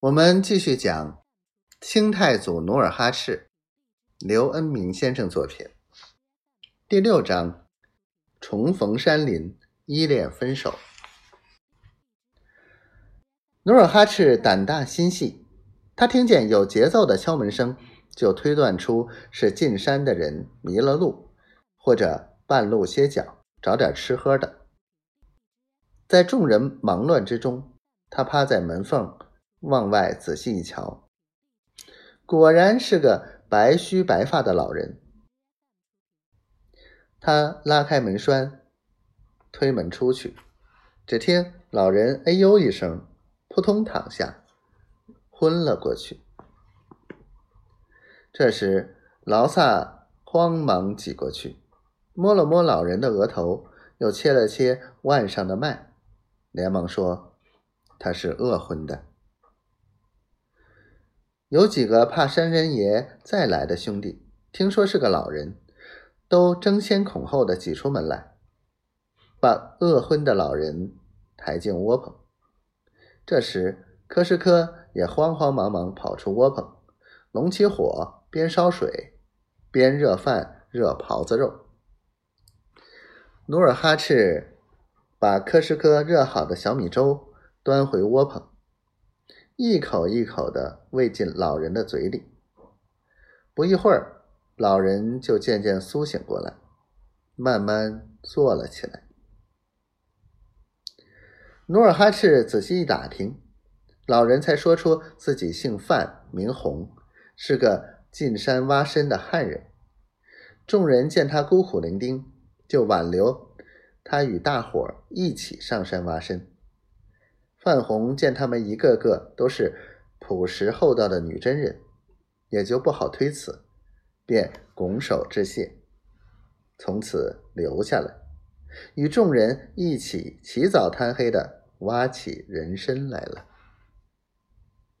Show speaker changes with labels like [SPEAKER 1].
[SPEAKER 1] 我们继续讲清太祖努尔哈赤，刘恩明先生作品，第六章：重逢山林，依恋分手。努尔哈赤胆大心细，他听见有节奏的敲门声，就推断出是进山的人迷了路，或者半路歇脚，找点吃喝的。在众人忙乱之中，他趴在门缝。往外仔细一瞧，果然是个白须白发的老人。他拉开门栓，推门出去，只听老人“哎呦”一声，扑通躺下，昏了过去。这时，劳萨慌忙挤过去，摸了摸老人的额头，又切了切腕上的脉，连忙说：“他是饿昏的。”有几个怕山人爷再来的兄弟，听说是个老人，都争先恐后的挤出门来，把饿昏的老人抬进窝棚。这时，柯什科也慌慌忙忙跑出窝棚，拢起火，边烧水边热饭、热狍子肉。努尔哈赤把柯什科热好的小米粥端回窝棚。一口一口的喂进老人的嘴里，不一会儿，老人就渐渐苏醒过来，慢慢坐了起来。努尔哈赤仔细一打听，老人才说出自己姓范，名洪，是个进山挖参的汉人。众人见他孤苦伶仃，就挽留他与大伙儿一起上山挖参。范红见他们一个个都是朴实厚道的女真人，也就不好推辞，便拱手致谢，从此留下来，与众人一起起早贪黑的挖起人参来了。